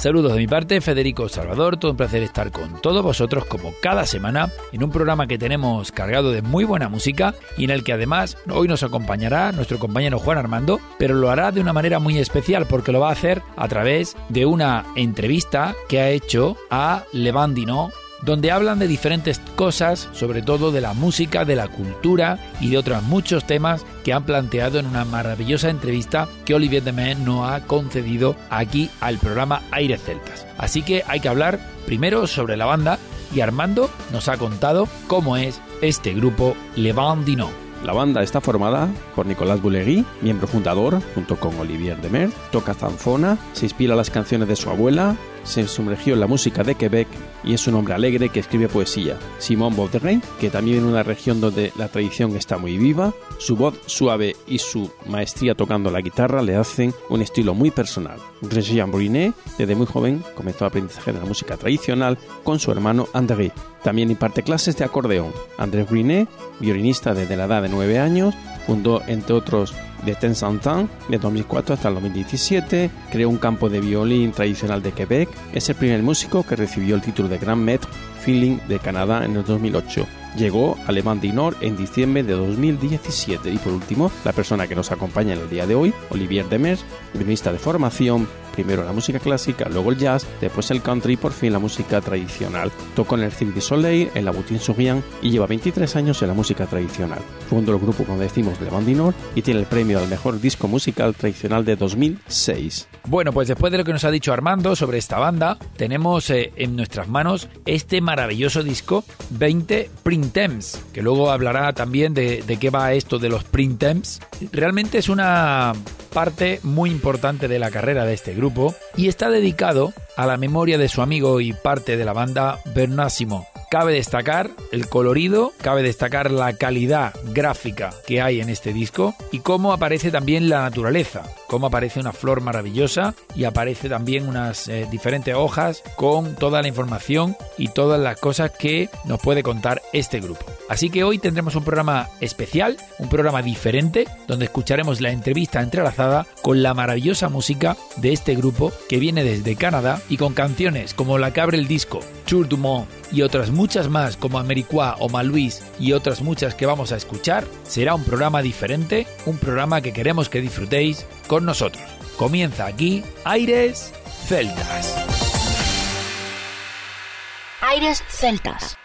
Saludos de mi parte, Federico Salvador, todo un placer estar con todos vosotros como cada semana en un programa que tenemos cargado de muy buena música y en el que además hoy nos acompañará nuestro compañero Juan Armando, pero lo hará de una manera muy especial porque lo va a hacer a través de una entrevista que ha hecho a Levandino donde hablan de diferentes cosas, sobre todo de la música, de la cultura y de otros muchos temas que han planteado en una maravillosa entrevista que Olivier Demet nos ha concedido aquí al programa Aires Celtas. Así que hay que hablar primero sobre la banda y Armando nos ha contado cómo es este grupo Le Bandino. La banda está formada por Nicolás Boulegui, miembro fundador, junto con Olivier Demer, toca zanfona, se inspira a las canciones de su abuela, se sumergió en la música de Quebec y es un hombre alegre que escribe poesía. Simón Bauderrain, que también de una región donde la tradición está muy viva, su voz suave y su maestría tocando la guitarra le hacen un estilo muy personal. Jean Brunet, desde muy joven, comenzó el aprendizaje de la música tradicional con su hermano André. También imparte clases de acordeón. André Brunet, violinista desde la edad de 9 años, fundó entre otros de Ten de 2004 hasta el 2017, creó un campo de violín tradicional de Quebec, es el primer músico que recibió el título de Grand Maître Feeling de Canadá en el 2008. Llegó a Le Nord en diciembre de 2017 y por último, la persona que nos acompaña en el día de hoy, Olivier Demers, violinista de formación, primero la música clásica, luego el jazz, después el country y por fin la música tradicional. Tocó en el Cirque du Soleil, en la Boutin-Souriant y lleva 23 años en la música tradicional. Fundó el grupo, como decimos, de Nord y tiene el premio al mejor disco musical tradicional de 2006. Bueno, pues después de lo que nos ha dicho Armando sobre esta banda, tenemos eh, en nuestras manos este maravilloso disco 20 Printemps, que luego hablará también de, de qué va esto de los Printemps. Realmente es una parte muy importante de la carrera de este grupo y está dedicado a la memoria de su amigo y parte de la banda Bernásimo, Cabe destacar el colorido, cabe destacar la calidad gráfica que hay en este disco y cómo aparece también la naturaleza, cómo aparece una flor maravillosa y aparece también unas eh, diferentes hojas con toda la información y todas las cosas que nos puede contar este grupo. Así que hoy tendremos un programa especial, un programa diferente, donde escucharemos la entrevista entrelazada con la maravillosa música de este grupo que viene desde Canadá y con canciones como la que abre el disco, Tour du Monde y otras muchas más como Americois o Maluis y otras muchas que vamos a escuchar, será un programa diferente, un programa que queremos que disfrutéis con nosotros. Comienza aquí Aires Celtas. Aires Celtas.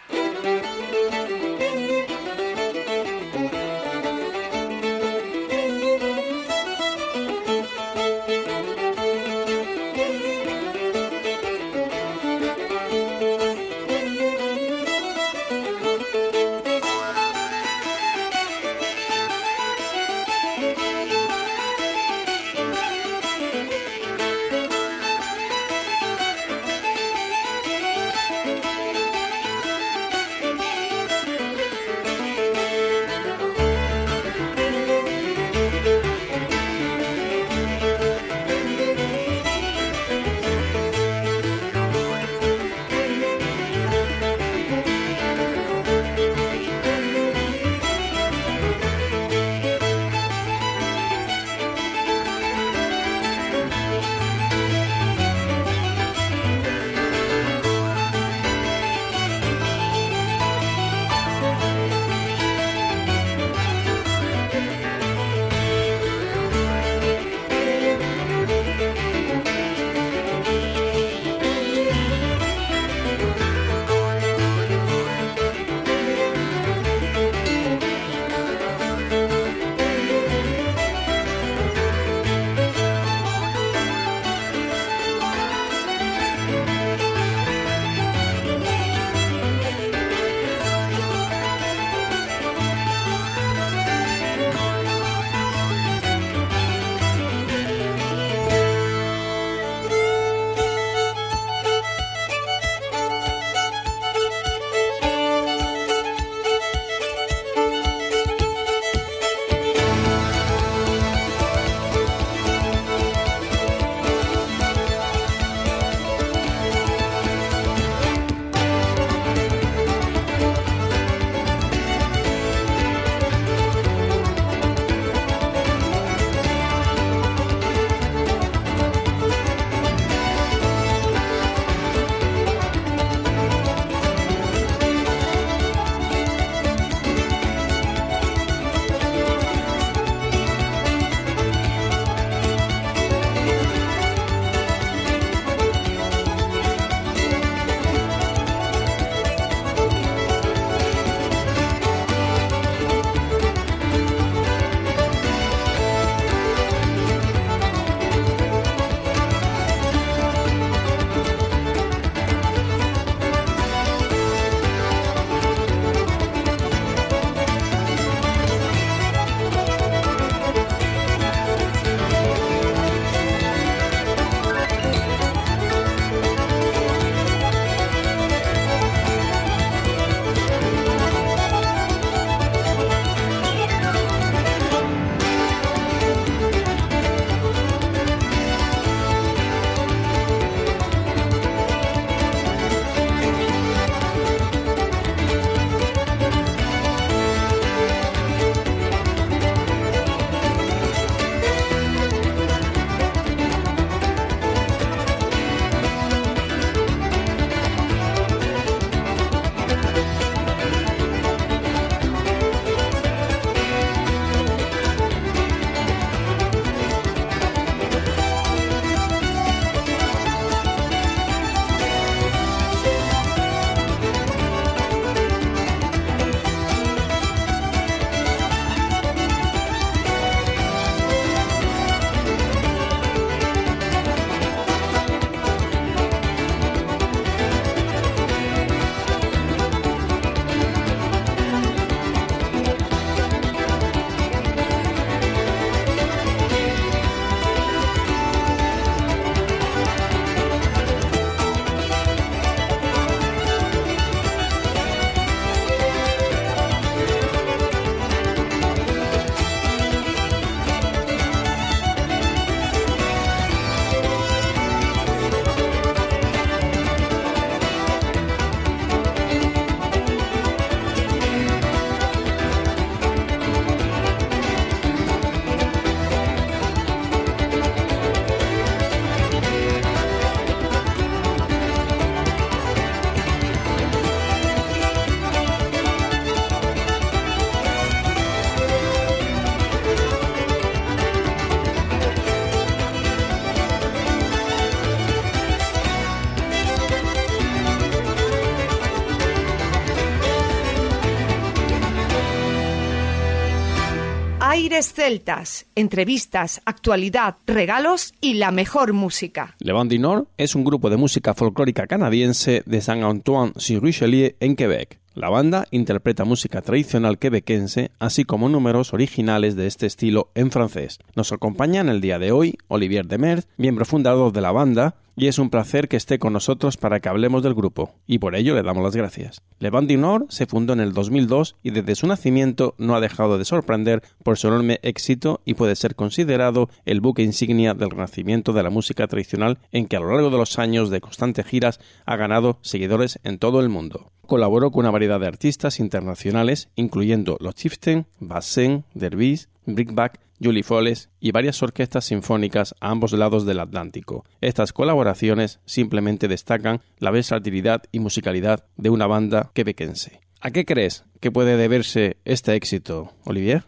Aires Celtas, entrevistas, actualidad, regalos y la mejor música. Le Nord es un grupo de música folclórica canadiense de Saint-Antoine-sur-Richelieu en Quebec. La banda interpreta música tradicional quebequense, así como números originales de este estilo en francés. Nos acompaña en el día de hoy Olivier Demers, miembro fundador de la banda, y es un placer que esté con nosotros para que hablemos del grupo, y por ello le damos las gracias. Le Band du Nord se fundó en el 2002 y desde su nacimiento no ha dejado de sorprender por su enorme éxito y puede ser considerado el buque insignia del renacimiento de la música tradicional en que a lo largo de los años de constantes giras ha ganado seguidores en todo el mundo. Colaboró con una variedad de artistas internacionales, incluyendo los Chieftain, Bassin, Dervis, Brickback, Julie Folles y varias orquestas sinfónicas a ambos lados del Atlántico. Estas colaboraciones simplemente destacan la versatilidad y musicalidad de una banda quebequense. ¿A qué crees que puede deberse este éxito, Olivier?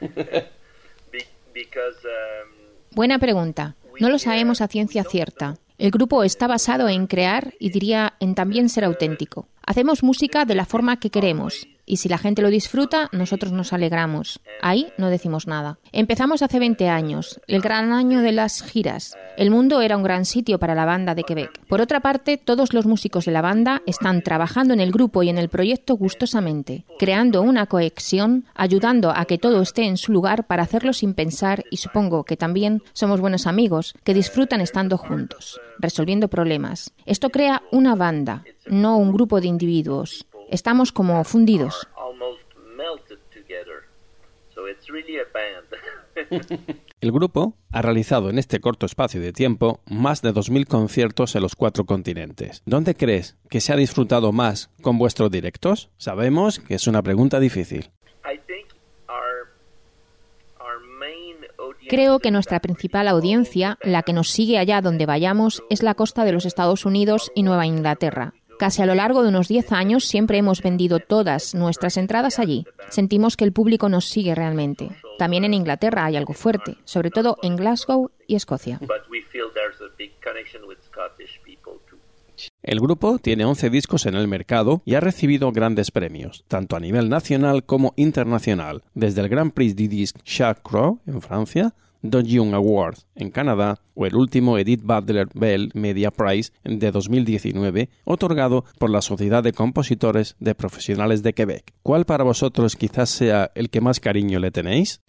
Buena pregunta. No lo sabemos a ciencia cierta. El grupo está basado en crear y diría en también ser auténtico. Hacemos música de la forma que queremos y si la gente lo disfruta, nosotros nos alegramos. Ahí no decimos nada. Empezamos hace 20 años, el gran año de las giras. El mundo era un gran sitio para la banda de Quebec. Por otra parte, todos los músicos de la banda están trabajando en el grupo y en el proyecto gustosamente, creando una cohesión, ayudando a que todo esté en su lugar para hacerlo sin pensar y supongo que también somos buenos amigos que disfrutan estando juntos, resolviendo problemas. Esto crea una banda, no un grupo de individuos. Estamos como fundidos. El grupo ha realizado en este corto espacio de tiempo más de 2.000 conciertos en los cuatro continentes. ¿Dónde crees que se ha disfrutado más con vuestros directos? Sabemos que es una pregunta difícil. Creo que nuestra principal audiencia, la que nos sigue allá donde vayamos, es la costa de los Estados Unidos y Nueva Inglaterra. Casi a lo largo de unos 10 años siempre hemos vendido todas nuestras entradas allí. Sentimos que el público nos sigue realmente. También en Inglaterra hay algo fuerte, sobre todo en Glasgow y Escocia. El grupo tiene 11 discos en el mercado y ha recibido grandes premios, tanto a nivel nacional como internacional, desde el Grand Prix du Disque Jacques Croix en Francia Young Award en Canadá o el último Edith Butler Bell Media Prize de 2019 otorgado por la Sociedad de Compositores de Profesionales de Quebec. ¿Cuál para vosotros quizás sea el que más cariño le tenéis?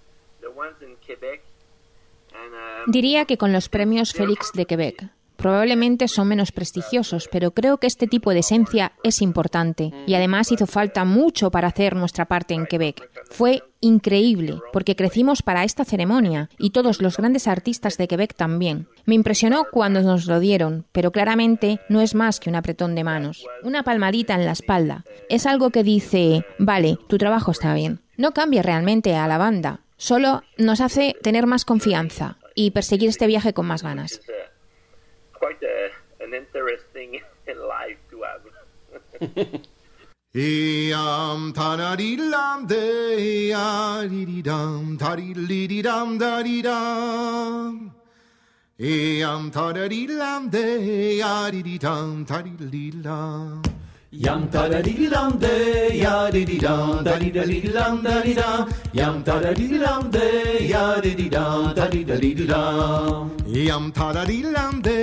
Diría que con los premios Félix de Quebec. Probablemente son menos prestigiosos, pero creo que este tipo de esencia es importante y además hizo falta mucho para hacer nuestra parte en Quebec. Fue increíble porque crecimos para esta ceremonia y todos los grandes artistas de Quebec también. Me impresionó cuando nos lo dieron, pero claramente no es más que un apretón de manos, una palmadita en la espalda. Es algo que dice, vale, tu trabajo está bien. No cambia realmente a la banda, solo nos hace tener más confianza y perseguir este viaje con más ganas. Eam tanadilam de adidam tadididam dadidam. Eam tanadilam de adidam tadididam dum ta dee dee dum. Yum da dee dum de ya dee dee dum da dee da dee dum da dee dum. Yum ta da dee dum de ya dee dee dum da dee da dee dum. Yum ta da dee dum de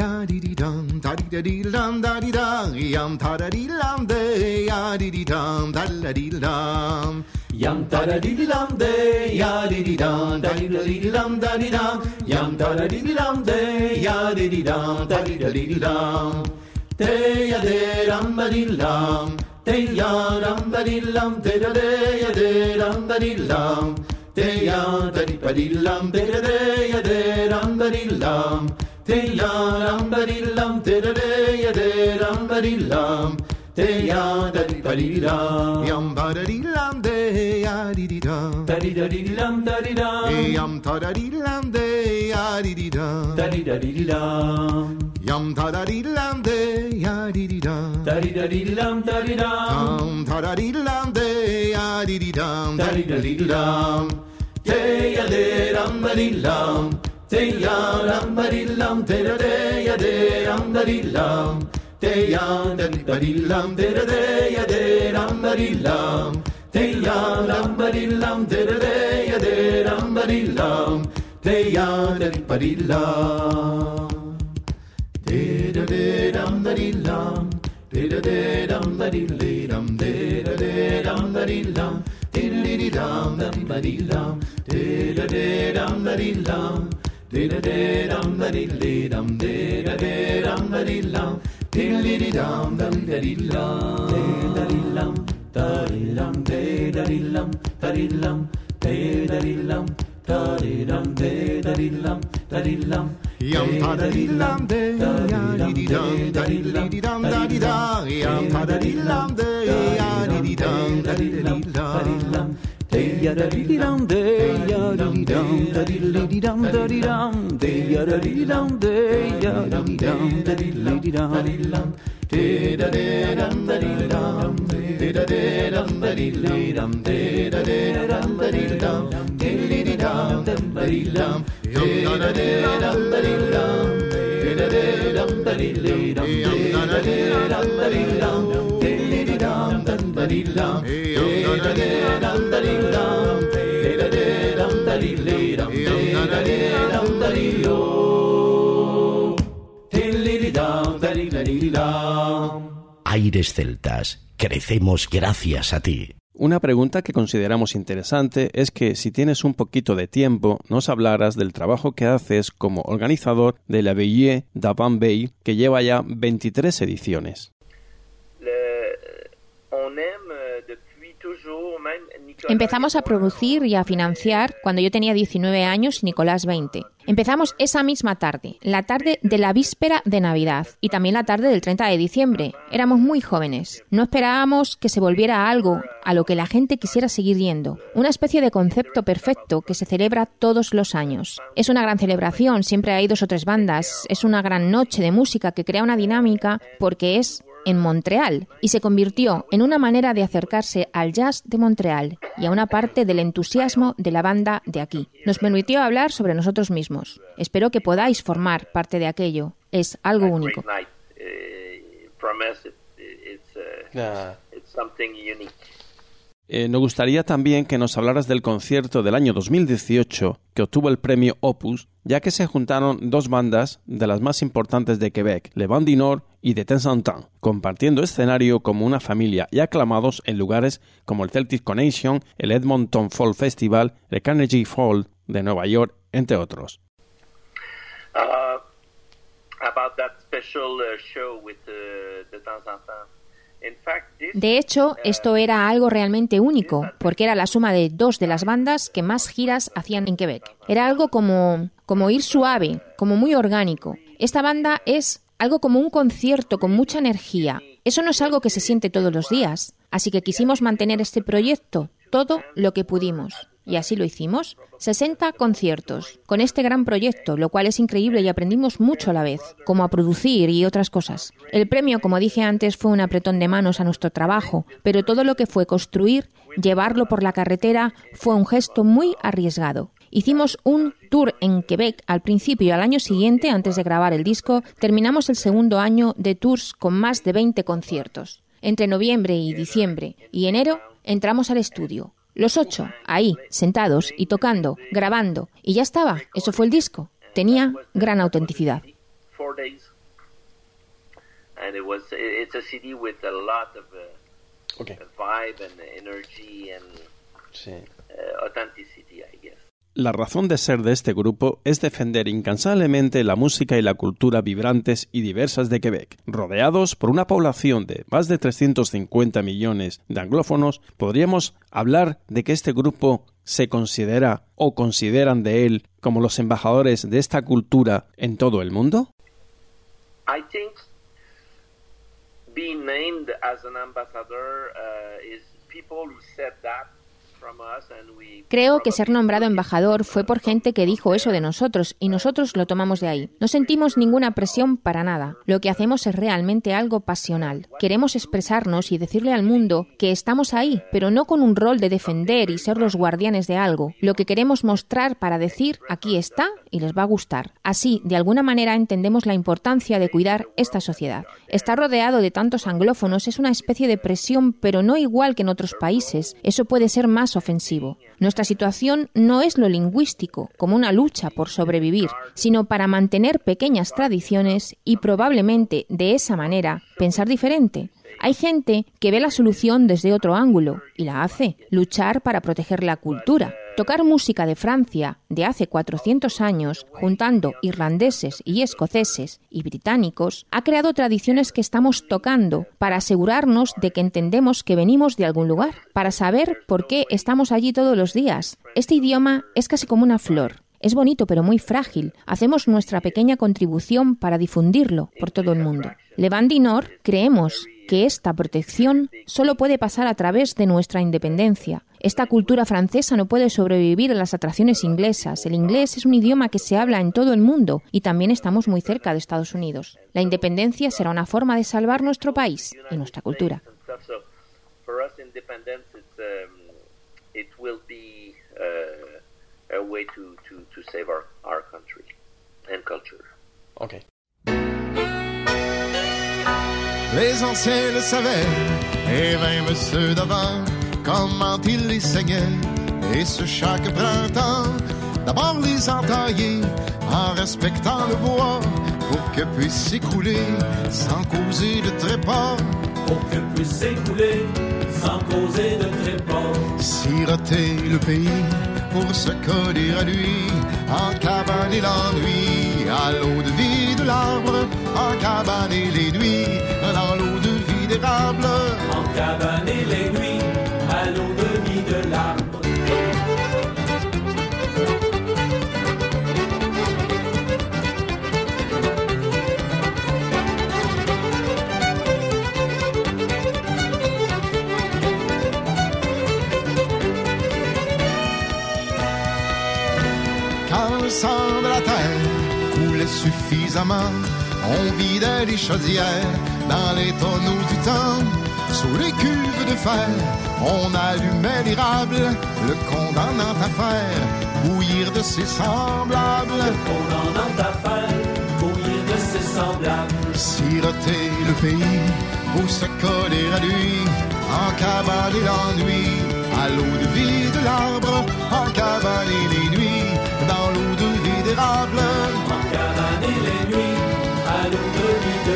ya dee dee dum da dee da dee dum da dee da. Yum ta da dee dum de ya dee dee dum da dee da dee dum. Yum ta da dee dum de ya dee dee dum da dee da dee dum da dee dum. Yum ta da dee dum de ya dee dee dum da dee da dee dum. Deyadeyrambarillam Deyarambarillam Deyadeyadeyrambarillam Deyadariparillam Deyadeyadeyrambarillam Deyarambarillam Deyadeyadeyrambarillam Deyadariparillam Yambarilam ya di di da. Da di da di di dam da di yam ta da di dam de ya di di da. Da di di di dam. Yam ta da di dam de ya di di da. Da di di di dam da ta da di dam de ya di di dam. Da di di di dam. Te ya de dam da di dam. Te ya da di dam. Te da de ya de da di dam. Te ya da da di dam. De. Teya lam barilam dereya deram barilam teya del barilam dera deram barilam dera deram barilam dera deram barilam diriram dam barilam dera deram barilam dera deram barilam dera deram barilam diriram dam barilam dera தரிலம் தேதரில்லம் தரில்லம் தேதரில்லம் தரிலம் தேதரில்லம் தரில்லம் Yam pa da di lam de, ya di di dam da di di di dam da di da, yam pa da di lam de, ya di di dam da di di dam da di lam. They ya da dee dum, they ya da dee dum, da dee dee dum, da dee dum, they ya da dee dum, they ya da dee dum, da dee dee dum, dee da dee dum, da dee dum, dee da dee dum, da dee dum, dee da dee dum, da dee dum, dee dee dum, da dee dum, dee da dee dum, da dee dum, dee da dee dum, da dee dum, dee da dee dum, da dee dum, dee dee dum, da dee dum, dee da dee Aires celtas, crecemos gracias a ti. Una pregunta que consideramos interesante es que si tienes un poquito de tiempo nos hablaras del trabajo que haces como organizador de la Veillée d'Avant Bay que lleva ya 23 ediciones. Empezamos a producir y a financiar cuando yo tenía 19 años y Nicolás 20. Empezamos esa misma tarde, la tarde de la víspera de Navidad y también la tarde del 30 de diciembre. Éramos muy jóvenes. No esperábamos que se volviera algo a lo que la gente quisiera seguir yendo. Una especie de concepto perfecto que se celebra todos los años. Es una gran celebración, siempre hay dos o tres bandas. Es una gran noche de música que crea una dinámica porque es en Montreal y se convirtió en una manera de acercarse al jazz de Montreal y a una parte del entusiasmo de la banda de aquí. Nos permitió hablar sobre nosotros mismos. Espero que podáis formar parte de aquello. Es algo único. Eh, nos gustaría también que nos hablaras del concierto del año 2018 que obtuvo el premio Opus, ya que se juntaron dos bandas de las más importantes de Quebec, Le Band du Nord y de Tensantin, compartiendo escenario como una familia y aclamados en lugares como el Celtic Connection, el Edmonton Fall Festival, el Carnegie Hall de Nueva York, entre otros. Uh, uh, uh, the. De hecho, esto era algo realmente único, porque era la suma de dos de las bandas que más giras hacían en Quebec. Era algo como, como ir suave, como muy orgánico. Esta banda es algo como un concierto con mucha energía. Eso no es algo que se siente todos los días. Así que quisimos mantener este proyecto todo lo que pudimos. Y así lo hicimos. 60 conciertos con este gran proyecto, lo cual es increíble y aprendimos mucho a la vez, como a producir y otras cosas. El premio, como dije antes, fue un apretón de manos a nuestro trabajo, pero todo lo que fue construir, llevarlo por la carretera, fue un gesto muy arriesgado. Hicimos un tour en Quebec al principio y al año siguiente, antes de grabar el disco, terminamos el segundo año de tours con más de 20 conciertos. Entre noviembre y diciembre y enero entramos al estudio. Los ocho, ahí, sentados y tocando, grabando, y ya estaba, eso fue el disco. Tenía gran autenticidad. La razón de ser de este grupo es defender incansablemente la música y la cultura vibrantes y diversas de Quebec. Rodeados por una población de más de 350 millones de anglófonos, podríamos hablar de que este grupo se considera o consideran de él como los embajadores de esta cultura en todo el mundo? I think being named as an ambassador uh, is people who said that Creo que ser nombrado embajador fue por gente que dijo eso de nosotros y nosotros lo tomamos de ahí. No sentimos ninguna presión para nada. Lo que hacemos es realmente algo pasional. Queremos expresarnos y decirle al mundo que estamos ahí, pero no con un rol de defender y ser los guardianes de algo. Lo que queremos mostrar para decir aquí está y les va a gustar. Así, de alguna manera entendemos la importancia de cuidar esta sociedad. Estar rodeado de tantos anglófonos es una especie de presión, pero no igual que en otros países. Eso puede ser más ofensivo. Nuestra situación no es lo lingüístico, como una lucha por sobrevivir, sino para mantener pequeñas tradiciones y probablemente de esa manera pensar diferente. Hay gente que ve la solución desde otro ángulo y la hace, luchar para proteger la cultura. Tocar música de Francia de hace 400 años, juntando irlandeses y escoceses y británicos, ha creado tradiciones que estamos tocando para asegurarnos de que entendemos que venimos de algún lugar, para saber por qué estamos allí todos los días. Este idioma es casi como una flor. Es bonito pero muy frágil. Hacemos nuestra pequeña contribución para difundirlo por todo el mundo. Levant Nord creemos que esta protección solo puede pasar a través de nuestra independencia. Esta cultura francesa no puede sobrevivir a las atracciones inglesas. El inglés es un idioma que se habla en todo el mundo y también estamos muy cerca de Estados Unidos. La independencia será una forma de salvar nuestro país y nuestra cultura. Les anciens le savaient, et même ceux d'avant, comment ils les saignaient. Et ce chaque printemps, d'abord les entailler en respectant le bois, pour que puisse s'écouler sans causer de trépas. Pour que puisse s'écouler sans causer de trépas. Siroter le pays pour se coller à lui, en cabane et l'ennui, à l'eau de vie de l'arbre, en cabane et les nuits, dans l'eau de vie d'érable. En cabane et les nuits, on vidait les chaudières dans les tonneaux du temps. Sous les cuves de fer, on allumait l'érable, le condamnant à faire bouillir de ses semblables. Condamnant à faire bouillir de ses semblables. Siroter le pays pour se coller à lui, en et l'ennui, à l'eau de vie de l'arbre, en cabane et les nuits, dans l'eau de vie d'érable. Et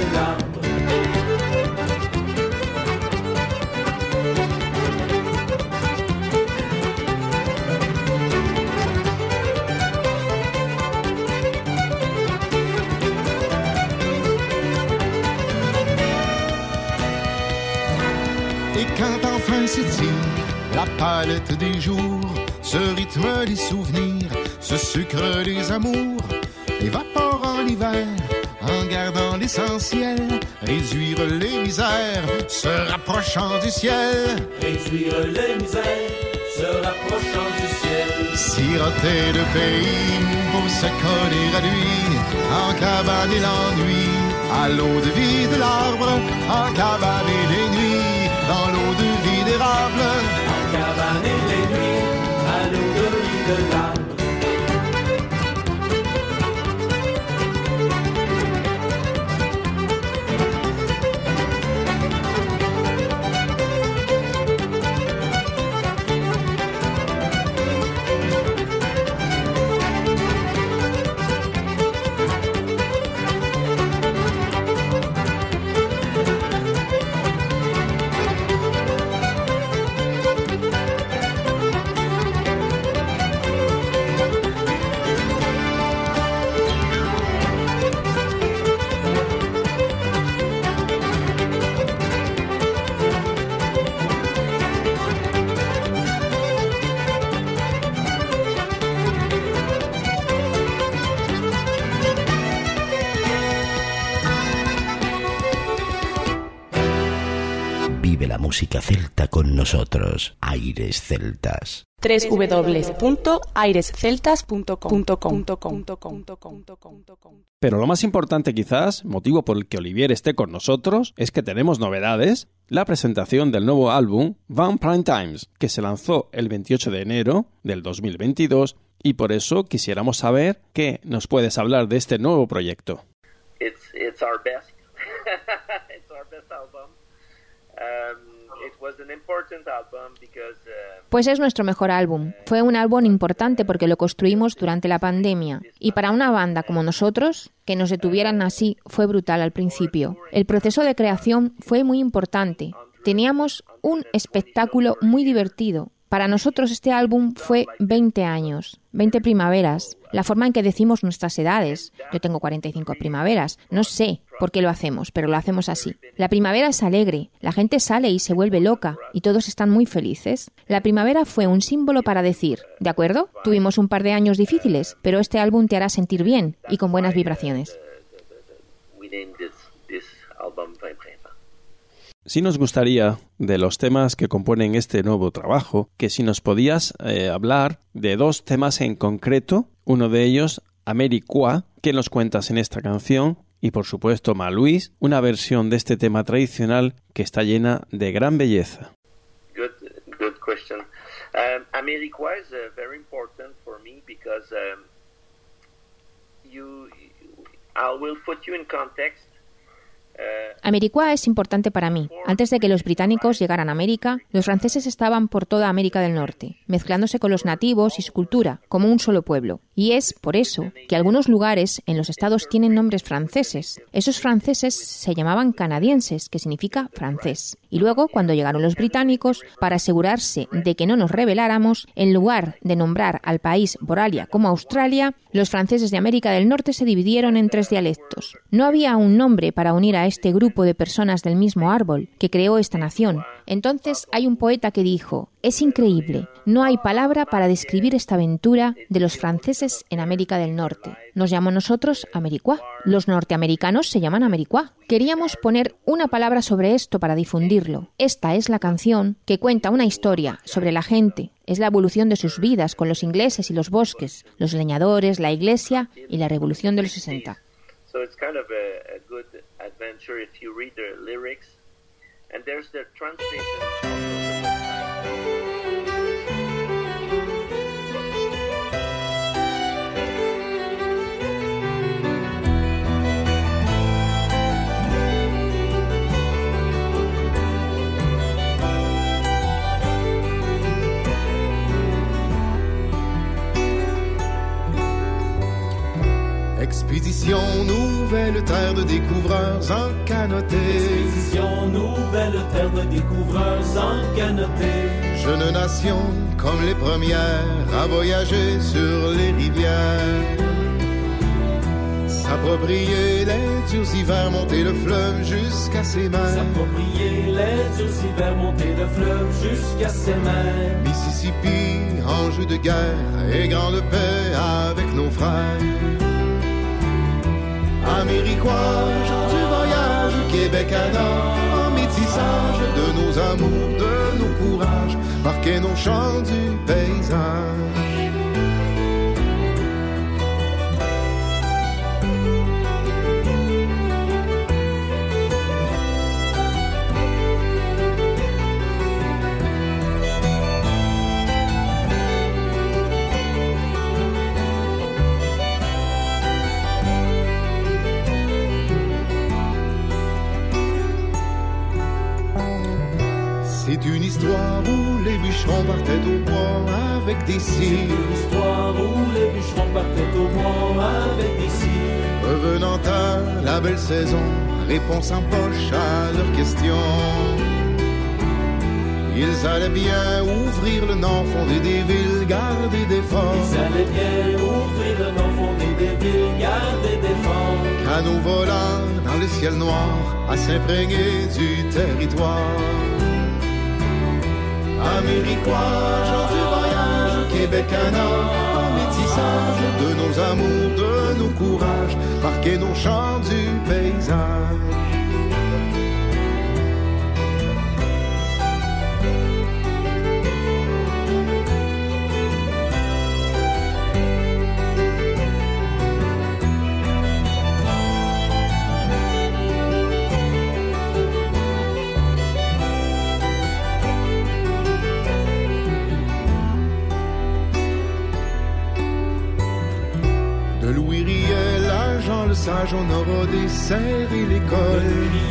quand enfin s'étire la palette des jours, ce rythme des souvenirs, ce sucre des amours, l'hiver, en gardant l'essentiel, réduire les misères, se rapprochant du ciel, Réduire les misères, se rapprochant du ciel. siroter le pays pour se coller à lui, en cabane et l'ennui, à l'eau de vie de l'arbre, en cabane et les nuits, dans l'eau de vie d'érable. En cabane et les nuits, à l'eau de vie de l'arbre. Música celta con nosotros. Aires Celtas. www.airesceltas.com. Pero lo más importante quizás, motivo por el que Olivier esté con nosotros, es que tenemos novedades, la presentación del nuevo álbum Van Prime Times, que se lanzó el 28 de enero del 2022 y por eso quisiéramos saber qué nos puedes hablar de este nuevo proyecto. It's it's our best. it's our best album. Um, it was an important album because uh, Pues es nuestro mejor álbum. Fue un álbum importante porque lo construimos durante la pandemia. Y para una banda como nosotros, que nos detuvieran así fue brutal al principio. El proceso de creación fue muy importante. Teníamos un espectáculo muy divertido. Para nosotros este álbum fue 20 años, 20 primaveras, la forma en que decimos nuestras edades. Yo tengo 45 primaveras, no sé por qué lo hacemos, pero lo hacemos así. La primavera es alegre, la gente sale y se vuelve loca y todos están muy felices. La primavera fue un símbolo para decir, ¿de acuerdo? Tuvimos un par de años difíciles, pero este álbum te hará sentir bien y con buenas vibraciones. we named this this album Vin Printemps. Sí nos gustaría, de los temas que componen este nuevo trabajo, que si nos podías eh, hablar de dos temas en concreto, uno de ellos, Americois, que nos cuentas en esta canción, y por supuesto Maluis, una versión de este tema tradicional que está llena de gran belleza. Good, good question. Um, Americois is uh, very important for me because um, you, I will put you in context. Americois es importante para mí. Antes de que los británicos llegaran a América, los franceses estaban por toda América del Norte, mezclándose con los nativos y su cultura, como un solo pueblo. Y es por eso que algunos lugares en los estados tienen nombres franceses. Esos franceses se llamaban canadienses, que significa francés. Y luego, cuando llegaron los británicos, para asegurarse de que no nos rebeláramos, en lugar de nombrar al país Boralia como Australia, los franceses de América del Norte se dividieron en tres dialectos. No había un nombre para unir a este grupo de personas del mismo árbol que creó esta nación. Entonces hay un poeta que dijo, es increíble, no hay palabra para describir esta aventura de los franceses en América del Norte. Nos llamamos nosotros Americois. Los norteamericanos se llaman Americois. Queríamos poner una palabra sobre esto para difundirlo. Esta es la canción que cuenta una historia sobre la gente. Es la evolución de sus vidas con los ingleses y los bosques, los leñadores, la iglesia y la revolución de los 60. so it's kind of a, a good adventure if you read the lyrics. And there's the translation. Expédition nouvelle terre de découvreurs en canoté. Expédition nouvelle terre de découvreurs en canopée. Jeune nation comme les premières à voyager sur les rivières. S'approprier les durs hivers, monter le fleuve jusqu'à ses mains. S'approprier les durs hivers, monter le fleuve jusqu'à ses mains. Mississippi, enjeu de guerre et grande paix avec nos frères. Américois, du voyage, Québec à nord, en métissage de nos amours, de nos courages, marquer nos chants du paysage. Histoire où les bûcherons partaient au bois avec des cils. Histoire où les bûcherons partaient au bois avec des cils. Revenant à la belle saison, réponse en poche à leurs questions. Ils allaient bien ouvrir le nord, fonder des villes, garder des forts. Ils allaient bien ouvrir le nord, fonder des villes, garder des forts. Canaux volants dans le ciel noir, à s'imprégner du territoire. Américois, gens du voyage, Québec nord, en métissage de nos amours, de nos courages, marquer nos chants du paysage. Sage, on aura des serres et l'école.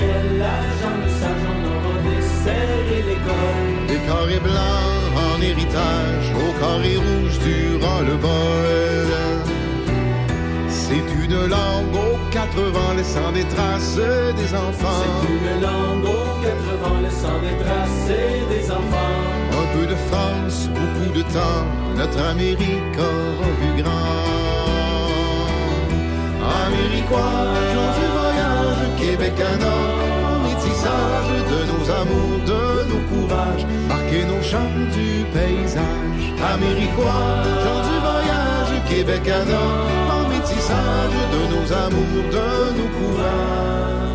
Le l'agent de sage, on aura des serres et l'école. Des carrés blancs en héritage, au carré rouge durant le bol. C'est une langue aux quatre vents laissant des traces des enfants. C'est une langue aux quatre vents laissant des traces des enfants. Un peu de France, beaucoup de temps, notre Amérique aura vu grand. Américois, gens du voyage, Québec un an, métissage de nos amours, de nos courages, marquer nos champs du paysage. Américois, gens du voyage, Québec un an, métissage de nos amours, de nos courages.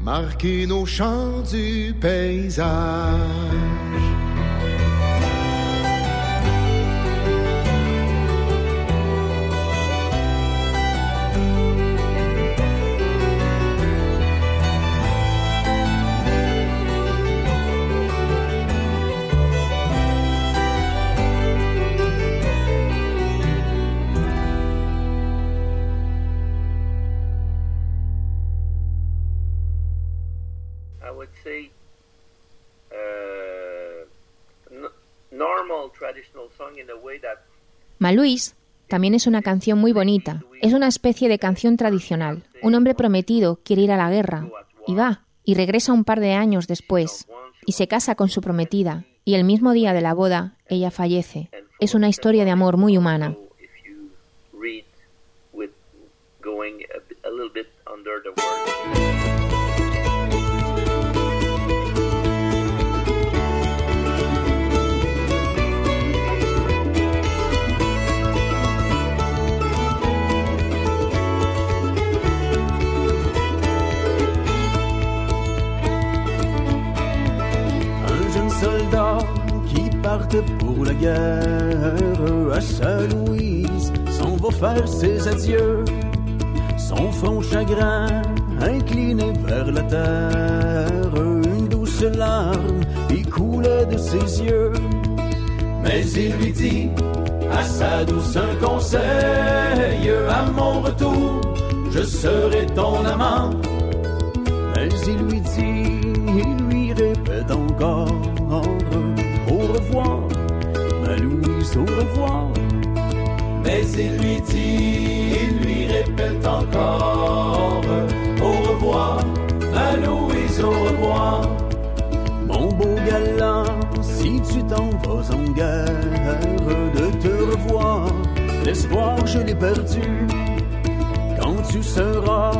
Marquer nos champs du paysage. Maluís también es una canción muy bonita. Es una especie de canción tradicional. Un hombre prometido quiere ir a la guerra y va y regresa un par de años después y se casa con su prometida y el mismo día de la boda ella fallece. Es una historia de amor muy humana. Pour la guerre à Saint-Louise s'en va faire ses adieux. Son front chagrin incliné vers la terre, une douce larme y coulait de ses yeux. Mais il lui dit à sa douce un conseil, à mon retour, je serai ton amant. Mais il lui dit, il lui répète encore Au revoir. Mais il lui dit, il lui répète encore Au revoir, ma Louise, au revoir. Mon beau galant, si tu t'en vas en guerre De te revoir, l'espoir je l'ai perdu. Quand tu seras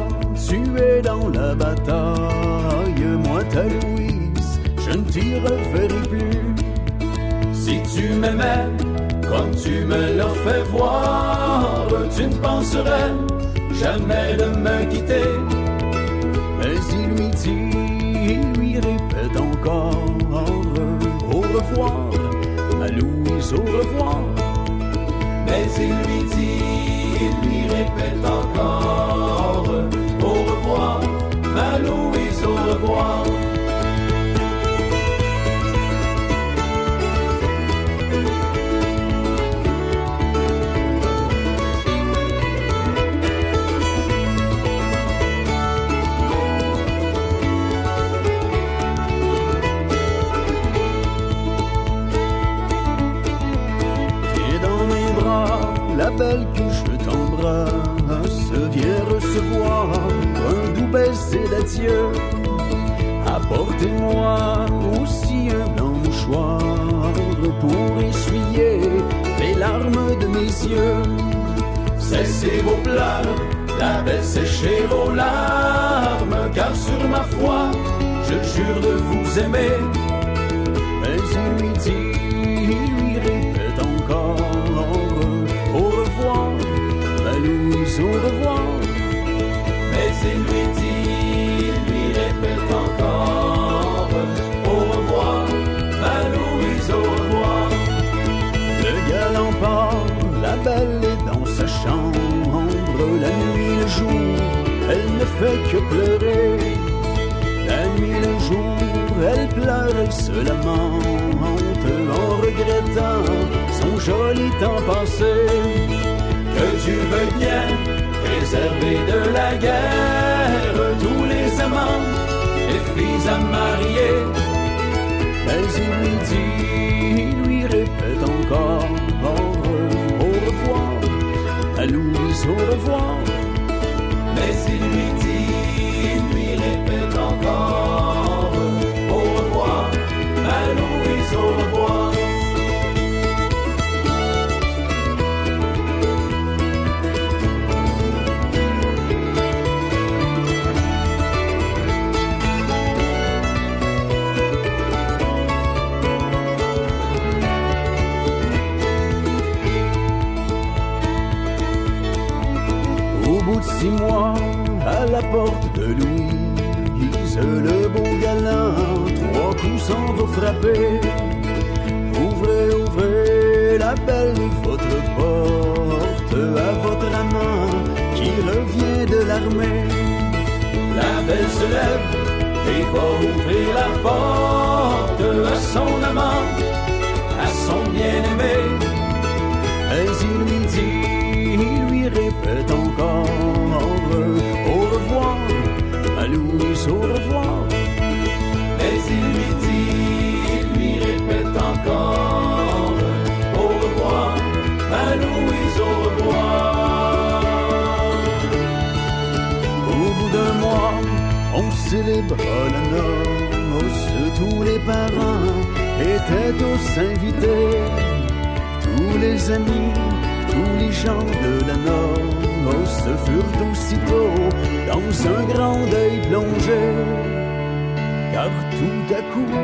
tué dans la bataille, moi ta Louise, je ne t'y reverrai plus. Si tu m'aimais comme tu me l'as fait voir, tu ne penserais jamais de me quitter. Mais il lui dit, il lui répète encore, au revoir, ma Louise, au revoir. Mais il lui dit, il lui répète encore recevoir un doux baiser d'adieu. Apportez-moi aussi un mouchoir Pour essuyer les larmes de mes yeux. Cessez vos pleurs, la belle séchez vos larmes Car sur ma foi, je jure de vous aimer. Mais il lui dit, il lui répète encore Au revoir, ma Louise, au revoir elle pleure, elle se lamente en regrettant son joli temps passé. Que tu veuilles bien préservés de la guerre, tous les amants, les filles à marier. Mais il lui dit, il lui répète encore, au revoir, à Louise, au revoir. Mais il lui dit, il lui répète encore, six mois, à la porte de Louise, le bon galant, trois coups s'en va frapper. Votre porte à votre amant qui revient de l'armée. La belle se lève et va ouvrir la porte à son amant, à son bien-aimé. Mais il lui dit, il lui répète célèbre la noce, tous les parents étaient tous invités tous les amis, tous les gens de la noce furent aussitôt dans un grand deuil plongé. Car tout à coup,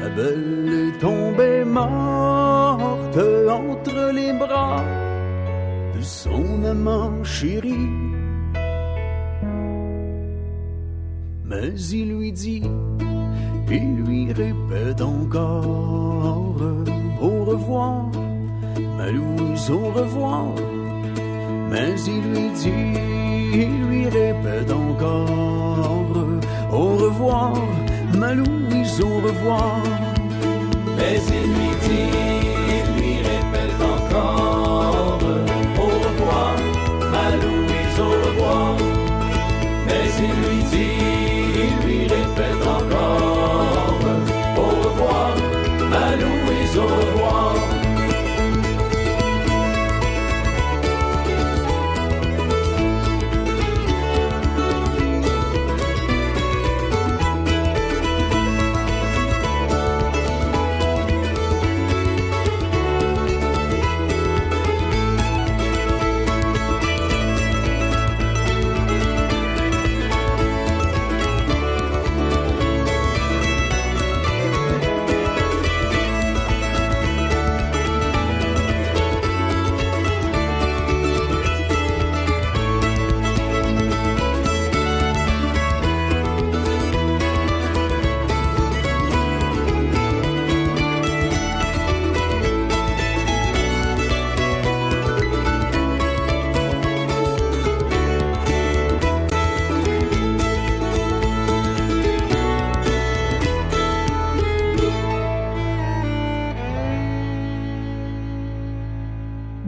la belle est tombée morte entre les bras de son amant chéri. Il lui dit, il lui répète encore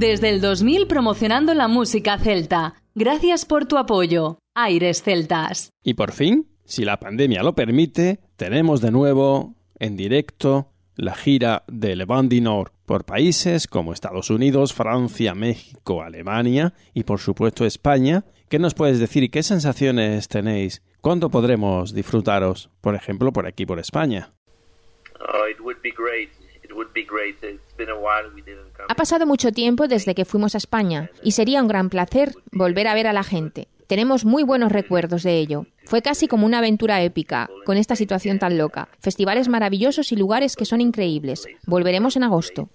Desde el 2000 promocionando la música celta. Gracias por tu apoyo. Aires Celtas. Y por fin, si la pandemia lo permite, tenemos de nuevo en directo la gira de du Nord por países como Estados Unidos, Francia, México, Alemania y por supuesto España. ¿Qué nos puedes decir y qué sensaciones tenéis? ¿Cuándo podremos disfrutaros, por ejemplo, por aquí, por España? Oh, it would be great. Ha pasado mucho tiempo desde que fuimos a España y sería un gran placer volver a ver a la gente. Tenemos muy buenos recuerdos de ello. Fue casi como una aventura épica, con esta situación tan loca. Festivales maravillosos y lugares que son increíbles. Volveremos en agosto.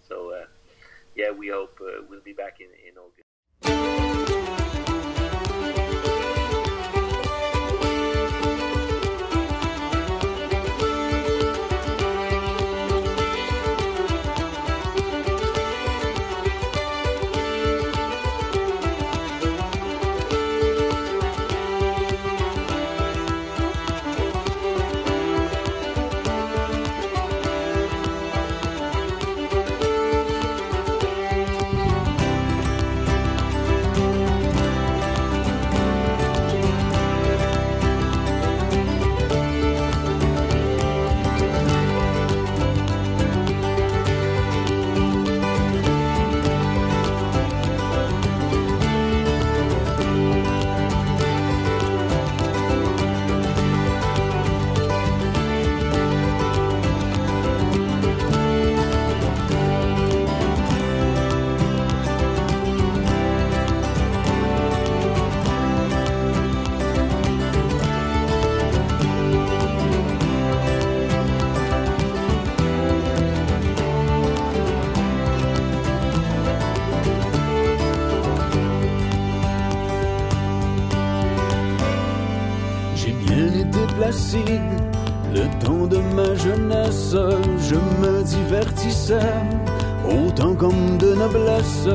Autant comme de noblesse,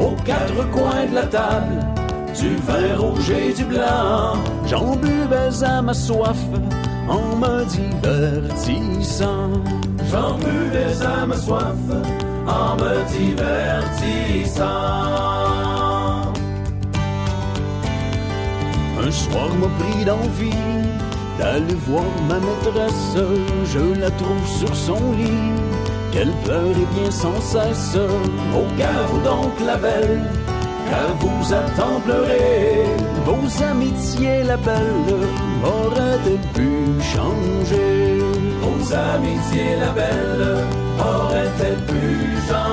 aux quatre coins de la table, du vin rouge et du blanc, j'en buvais à ma soif, en me divertissant. J'en buvais à ma soif, en me divertissant. Un soir m'a pris d'envie d'aller voir ma maîtresse. Je la trouve sur son lit, qu'elle pleure et bien sans cesse. Au vous donc la belle, car vous a tant pleuré. Vos amitiés, la belle, auraient-elles pu changer? Vos amitiés, la belle, auraient-elles pu changer?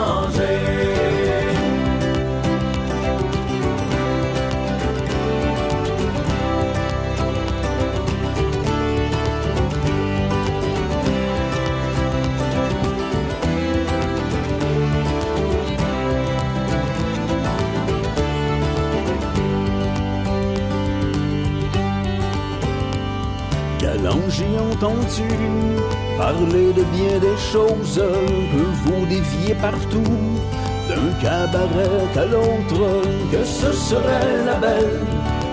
Entendu parler de bien des choses? Que vous déviez partout, d'un cabaret à l'autre, que ce serait la belle.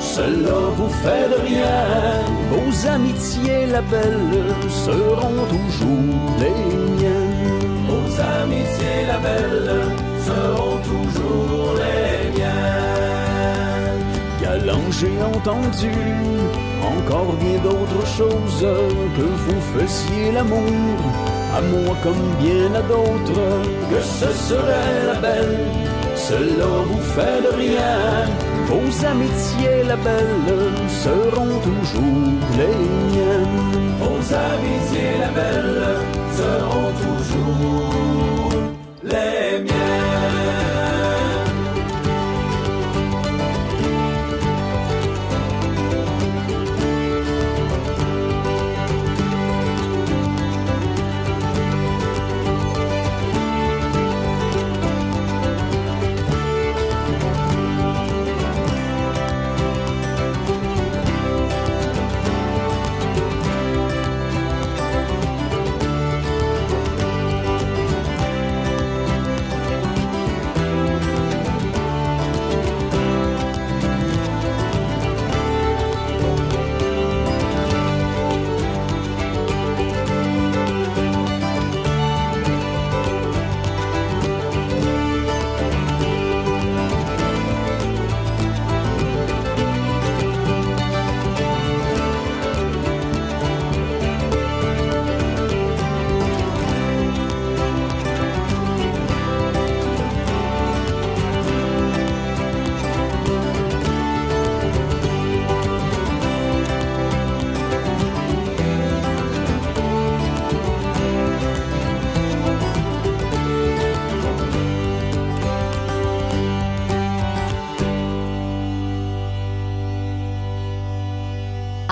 Cela vous fait de rien. Vos amitiés, la belle, seront toujours les miennes. Vos amitiés, la belle, seront toujours les miennes. Galant, j'ai entendu encore bien d'autres choses que vous faisiez l'amour. À moi comme bien à d'autres que ce serait la belle. Cela vous fait de rien. Vos amitiés la belle seront toujours les miennes. Vos amitiés la belle seront toujours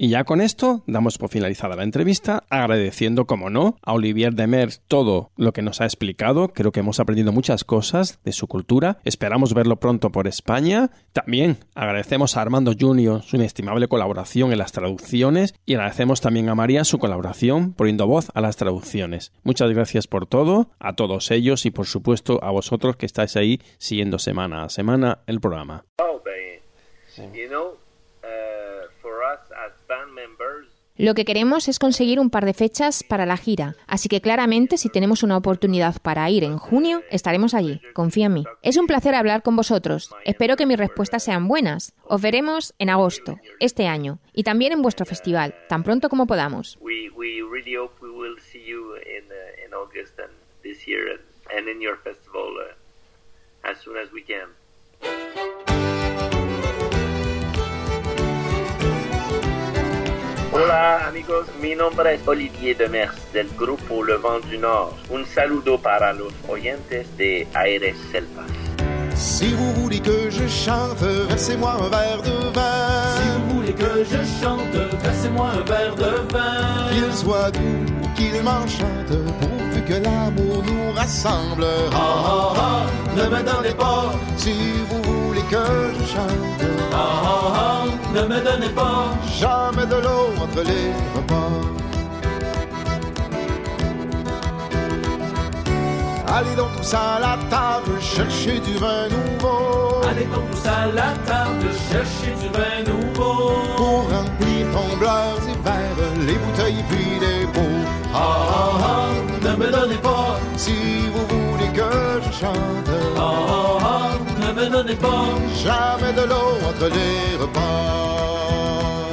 Y ya con esto damos por finalizada la entrevista, agradeciendo, como no, a Olivier Demers todo lo que nos ha explicado. Creo que hemos aprendido muchas cosas de su cultura. Esperamos verlo pronto por España. También agradecemos a Armando Junior su inestimable colaboración en las traducciones y agradecemos también a María su colaboración poniendo voz a las traducciones. Muchas gracias por todo, a todos ellos y por supuesto a vosotros que estáis ahí siguiendo semana a semana el programa. Oh, you know, uh, for us as band members, Lo que queremos es conseguir un par de fechas para la gira, así que claramente si tenemos una oportunidad para ir en junio, estaremos allí, confía en mí. Es un placer hablar con vosotros, espero que mis respuestas sean buenas. Os veremos en agosto, este año, y también en vuestro festival, tan pronto como podamos. Hola amigos, mi nombre es Olivier Demers del grupo Le Vent du Nord. Un saludo para los oyentes de Aires Celtas. Si vous voulez que je chante, versez-moi un verre de vin. Si vous voulez que je chante, versez-moi un verre de vin. Qu'il soit doux, qu'il m'enchante, pourvu que l'amour nous rassemble. Ah ah ah, ne me donnez pas. Si vous voulez que je chante, Ah ah ah, ne me donnez pas jamais de l'eau entre les repas. Allez donc tous à la table chercher du vin nouveau. Allez donc tous à la table chercher du vin nouveau. Pour remplir tombleurs et verres, les bouteilles puis les pots. Ah ah ah, ne me donnez pas Si vous voulez que je chante, ne me donnez pas jamais de l'eau entre les repas.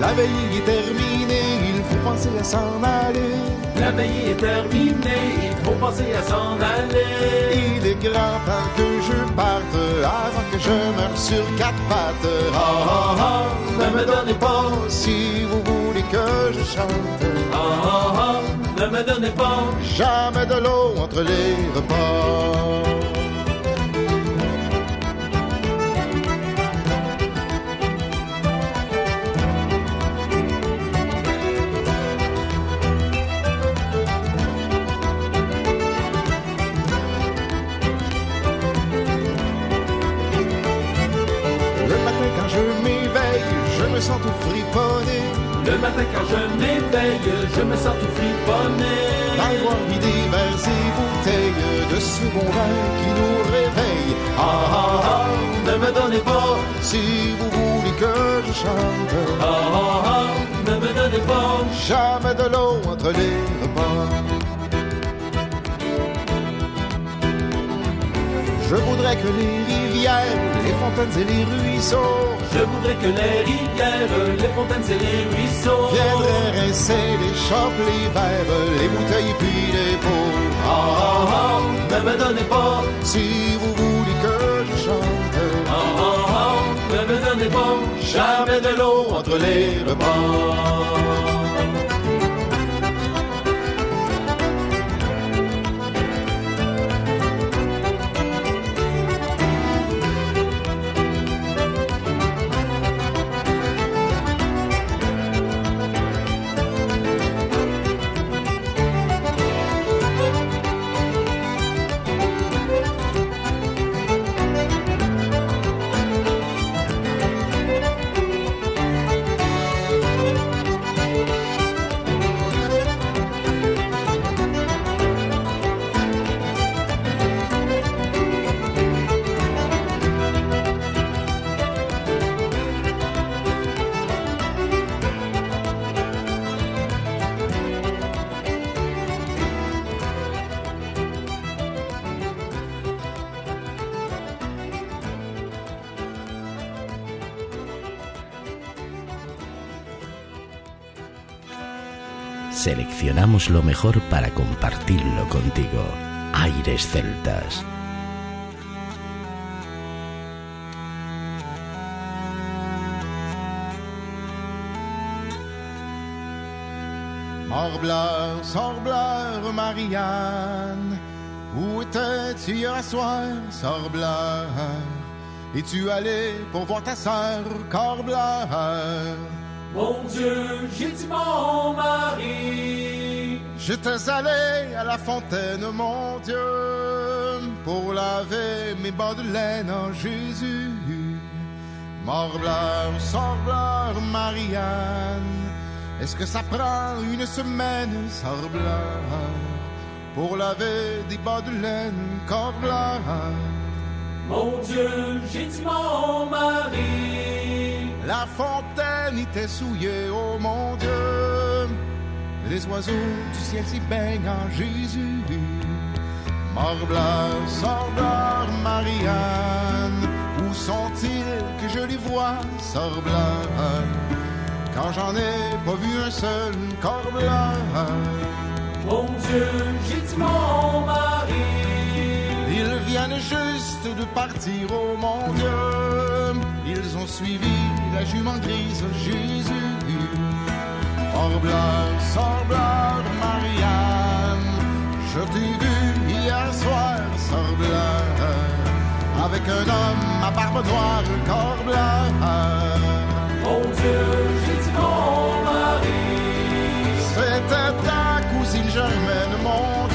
La veille est terminée, il faut penser à s'en aller. La veille est terminée, il faut penser à s'en aller. Il est grand temps que je parte avant que je meure sur quatre pattes. Ah ah ah, ne me donnez pas Si vous voulez que je chante, Ah ah ah, ne me donnez pas jamais de l'eau entre les repas. Sens tout friponné. Le matin quand je m'éveille, je me sens tout friponné. D'avoir vidé vers ces bouteilles de ce bon vin qui nous réveille. Ah ah ah, ne me donnez pas Si vous voulez que je chante, Ah ah ah, ne me donnez pas jamais de l'eau entre les repas. Je voudrais que les rivières, les fontaines et les ruisseaux Je voudrais que les rivières, les fontaines et les ruisseaux viendraient rincer les chopes, les verres, les bouteilles puis les pots. Ah ah ah, ne me donnez pas Si vous voulez que je chante, Ah ah ah, ne me donnez pas jamais de l'eau entre les repas. Seleccionamos lo mejor para compartirlo contigo. Aires Celtas. Morbleur, sorbleur, Marianne, où étais-tu hier soir, sorbleur? Es-tu allé pour voir ta sœur, corbleur? Mon Dieu, j'ai dit mon mari J'étais allé à la fontaine, mon Dieu, pour laver mes bas de laine en Jésus. Morbleur, sorbleur, Marianne, est-ce que ça prend une semaine, sorbleur, pour laver des bas de laine, corbleur? Mon Dieu, j'ai dit mon mari La fontaine était souillée, oh mon Dieu. Les oiseaux du ciel s'y baignent en Jésus. Morbleur, sorbleur, Marianne, où sont-ils que je les vois, sorbleur? Quand j'en ai pas vu un seul, corbleur. Mon Dieu, j'ai dit mon mari Ils viennent juste de partir, oh mon Dieu. Ils ont suivi la jument grise, Jésus. Sorbleur, sorbleur, Marianne, je t'ai vu hier soir, sorbleur, avec un homme à barbe noire, corbleur. Mon Dieu, j'ai dit mon mari. C'était ta cousine Germaine, mon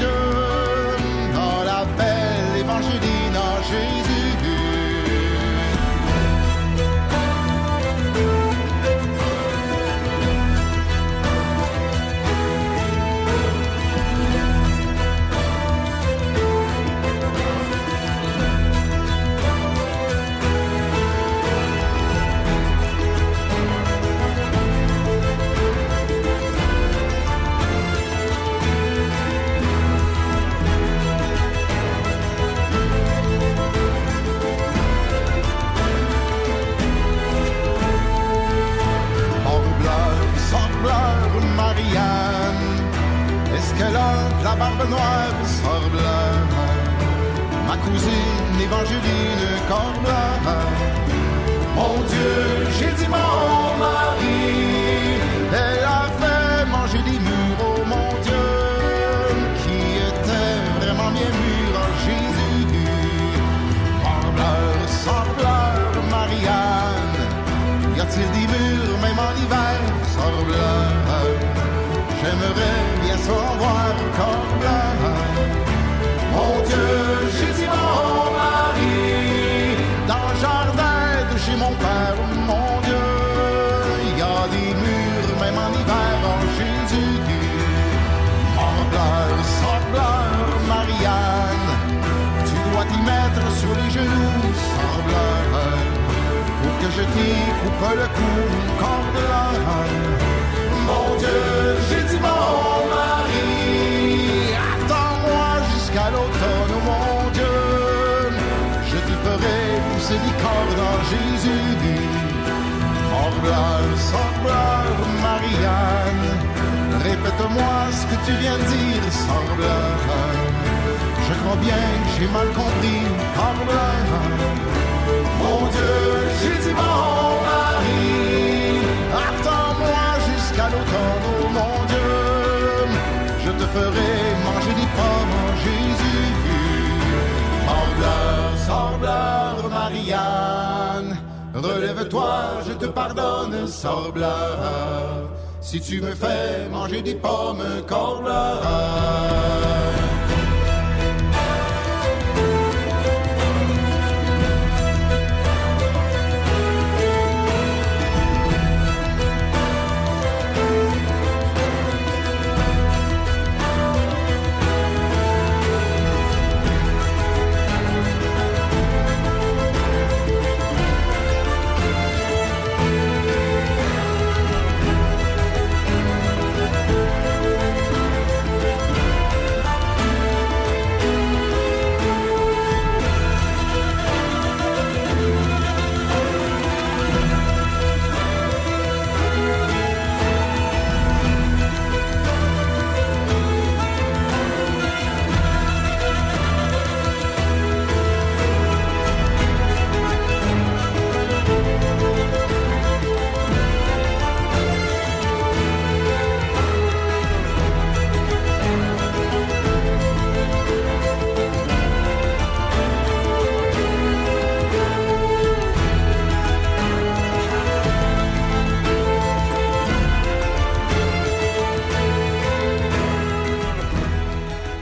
des cordes en Jésus. Sembleur, sembleur, Marianne, répète-moi ce que tu viens de dire, sembleur. Je crois bien que j'ai mal compris, sembleur. Mon Dieu, j'ai dit mon mari, attends-moi jusqu'à l'automne, oh mon Dieu, je te ferai manger des pommes en Jésus. Sembleur, sembleur, Marianne, relève-toi, je te pardonne, sembleur, si tu me fais manger des pommes, corbleur.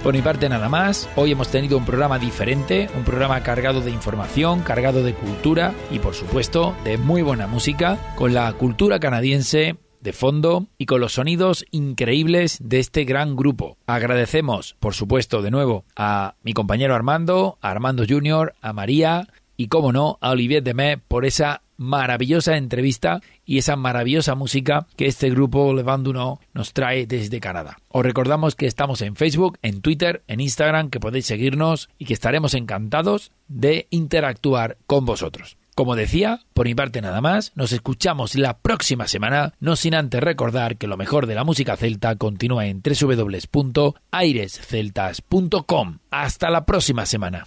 Por mi parte nada más, hoy hemos tenido un programa diferente, un programa cargado de información, cargado de cultura y por supuesto de muy buena música, con la cultura canadiense de fondo y con los sonidos increíbles de este gran grupo. Agradecemos, por supuesto, de nuevo a mi compañero Armando, a Armando Junior, a María y, como no, a Olivier Demé por esa maravillosa entrevista y esa maravillosa música que este grupo Le Duno nos trae desde Canadá. Os recordamos que estamos en Facebook, en Twitter, en Instagram, que podéis seguirnos y que estaremos encantados de interactuar con vosotros. Como decía, por mi parte nada más, nos escuchamos la próxima semana, no sin antes recordar que lo mejor de la música celta continúa en www.airesceltas.com. Hasta la próxima semana.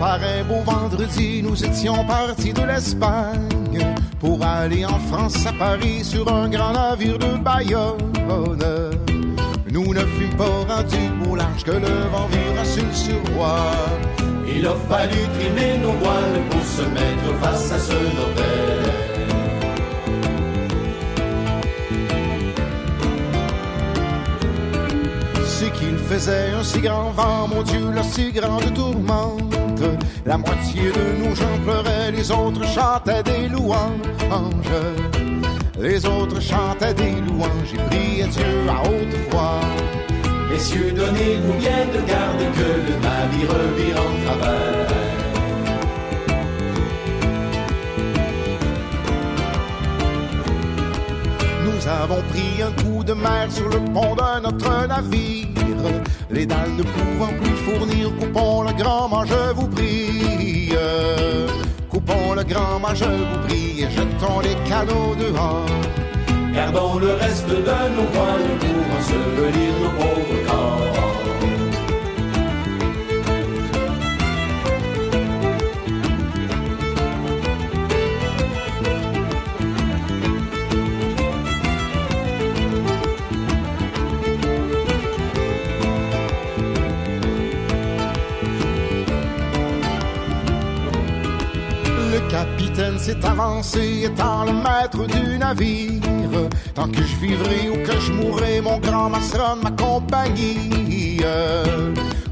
par un beau vendredi, nous étions partis de l'Espagne pour aller en France à Paris sur un grand navire de Bayonne. Nous ne fûmes pas rendus au large que le vent vira sur le surroi. Il a fallu trimer nos voiles pour se mettre face à ce Nobel. C'est qu'il faisait un si grand vent, mon Dieu, la si grande La moitié de gens pleuraient, les autres chantaient des louanges. Les autres chantaient des louanges et priaient Dieu à haute voix. Messieurs, donnez-vous bien de garde que le navire vire en travers. Nous avons pris un coup de mer sur le pont de notre navire. Les dalles ne pouvant plus fournir, coupons le grand mât, je vous prie. Coupons le grand mât, je vous prie, et jetons les canaux dehors. Gardons le reste de nos voiles pour ensevelir nos pauvres corps. Capitaine s'est avancé, étant le maître du navire. Tant que je vivrai ou que je mourrai, mon grand mât sera ma compagnie.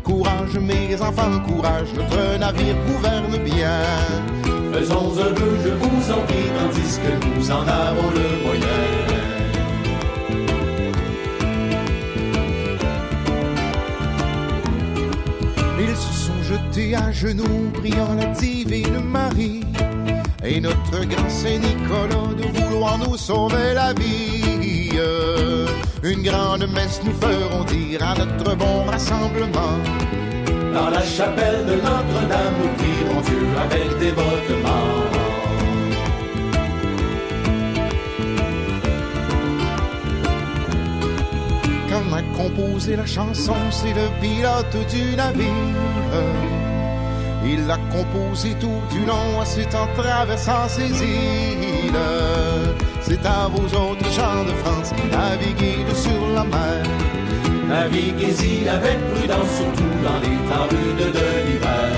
Courage, mes enfants, courage, notre navire gouverne bien. Faisons un vœu, je vous en prie, tandis que nous en avons le moyen. Ils se sont jetés à genoux, priant la divine Marie. Et notre grand Saint Nicolas de vouloir nous sauver la vie. Une grande messe nous ferons dire à notre bon rassemblement. Dans la chapelle de Notre-Dame, nous prierons Dieu avec dévotement. Quand on a composé la chanson, c'est le pilote du navire. Il l'a composé tout du long, c'est en traversant ces îles. C'est à vous autres gens de France naviguez sur la mer. Naviguez-y avec prudence, surtout dans les temps rudes de l'hiver.